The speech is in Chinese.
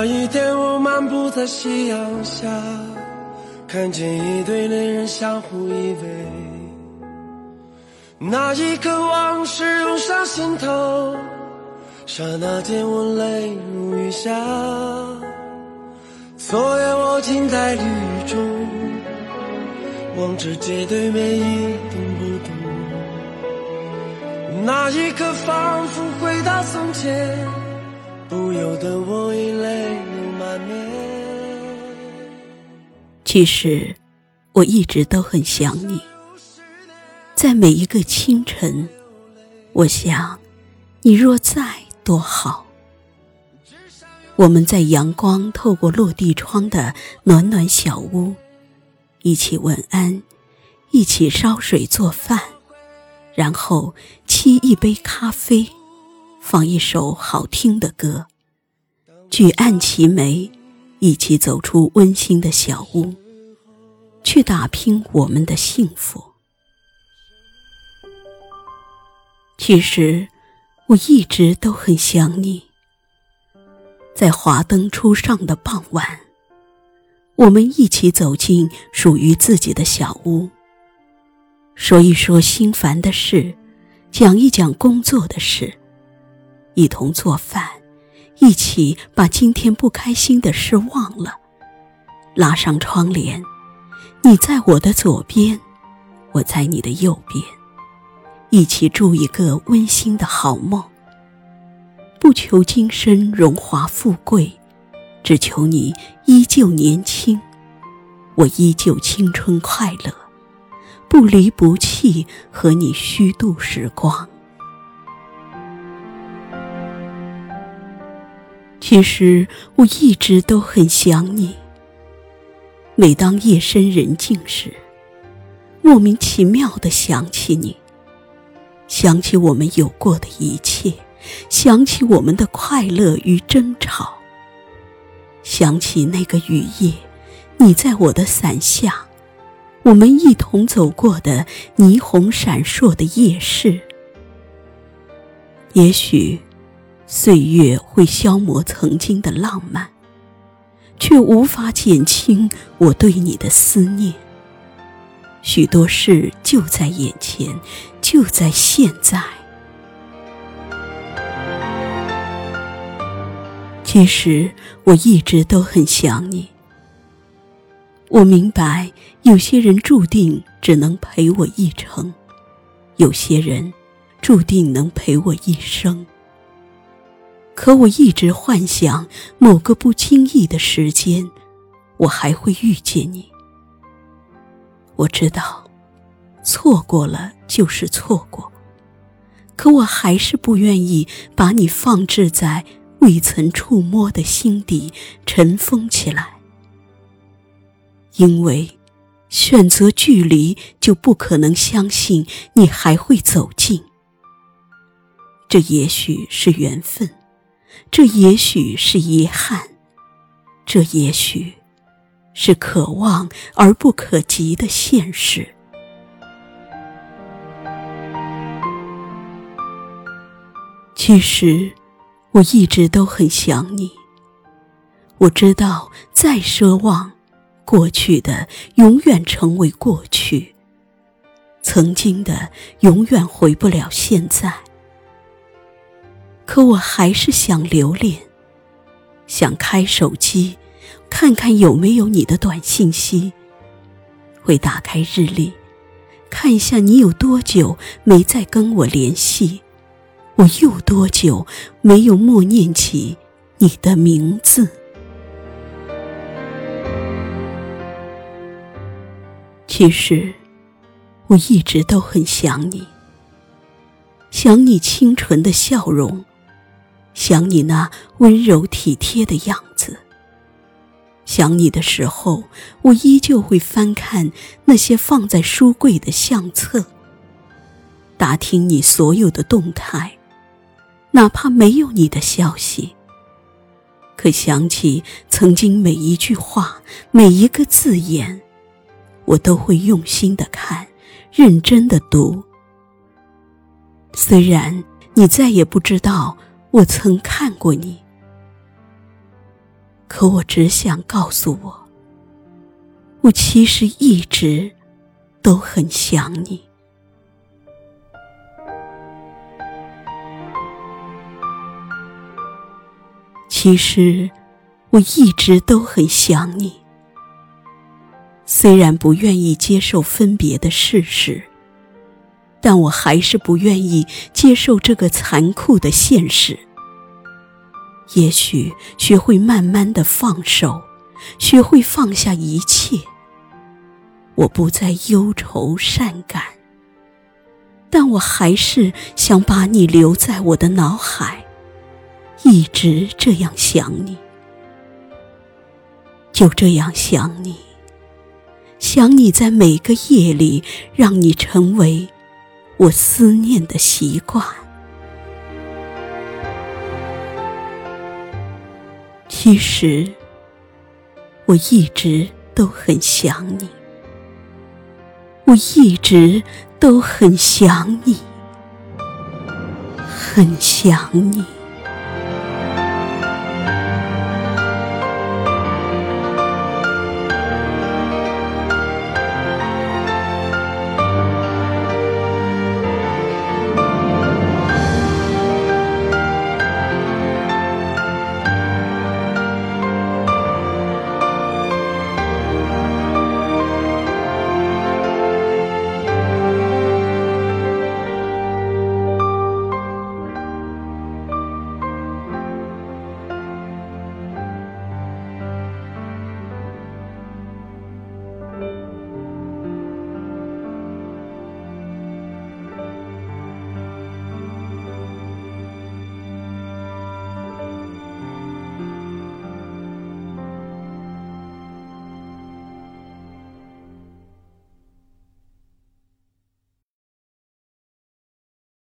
那一天，我漫步在夕阳下，看见一对恋人相互依偎。那一刻，往事涌上心头，刹那间我泪如雨下。昨夜我停在雨中，望着街对面一动不动。那一刻，仿佛回到从前，不由得我其实，我一直都很想你。在每一个清晨，我想，你若在多好。我们在阳光透过落地窗的暖暖小屋，一起问安，一起烧水做饭，然后沏一杯咖啡，放一首好听的歌，举案齐眉，一起走出温馨的小屋，去打拼我们的幸福。其实，我一直都很想你。在华灯初上的傍晚，我们一起走进属于自己的小屋，说一说心烦的事，讲一讲工作的事，一同做饭，一起把今天不开心的事忘了，拉上窗帘，你在我的左边，我在你的右边。一起筑一个温馨的好梦，不求今生荣华富贵，只求你依旧年轻，我依旧青春快乐，不离不弃，和你虚度时光。其实我一直都很想你。每当夜深人静时，莫名其妙的想起你。想起我们有过的一切，想起我们的快乐与争吵，想起那个雨夜，你在我的伞下，我们一同走过的霓虹闪烁的夜市。也许，岁月会消磨曾经的浪漫，却无法减轻我对你的思念。许多事就在眼前，就在现在。其实我一直都很想你。我明白，有些人注定只能陪我一程，有些人注定能陪我一生。可我一直幻想，某个不经意的时间，我还会遇见你。我知道，错过了就是错过，可我还是不愿意把你放置在未曾触摸的心底尘封起来。因为选择距离，就不可能相信你还会走近。这也许是缘分，这也许是遗憾，这也许。是可望而不可及的现实。其实，我一直都很想你。我知道，再奢望，过去的永远成为过去，曾经的永远回不了现在。可我还是想留恋，想开手机。看看有没有你的短信息。会打开日历，看一下你有多久没再跟我联系，我又多久没有默念起你的名字。其实，我一直都很想你，想你清纯的笑容，想你那温柔体贴的样子。想你的时候，我依旧会翻看那些放在书柜的相册，打听你所有的动态，哪怕没有你的消息。可想起曾经每一句话、每一个字眼，我都会用心的看，认真的读。虽然你再也不知道我曾看过你。可我只想告诉我，我其实一直都很想你。其实我一直都很想你。虽然不愿意接受分别的事实，但我还是不愿意接受这个残酷的现实。也许学会慢慢的放手，学会放下一切，我不再忧愁善感。但我还是想把你留在我的脑海，一直这样想你，就这样想你。想你在每个夜里，让你成为我思念的习惯。其实，我一直都很想你，我一直都很想你，很想你。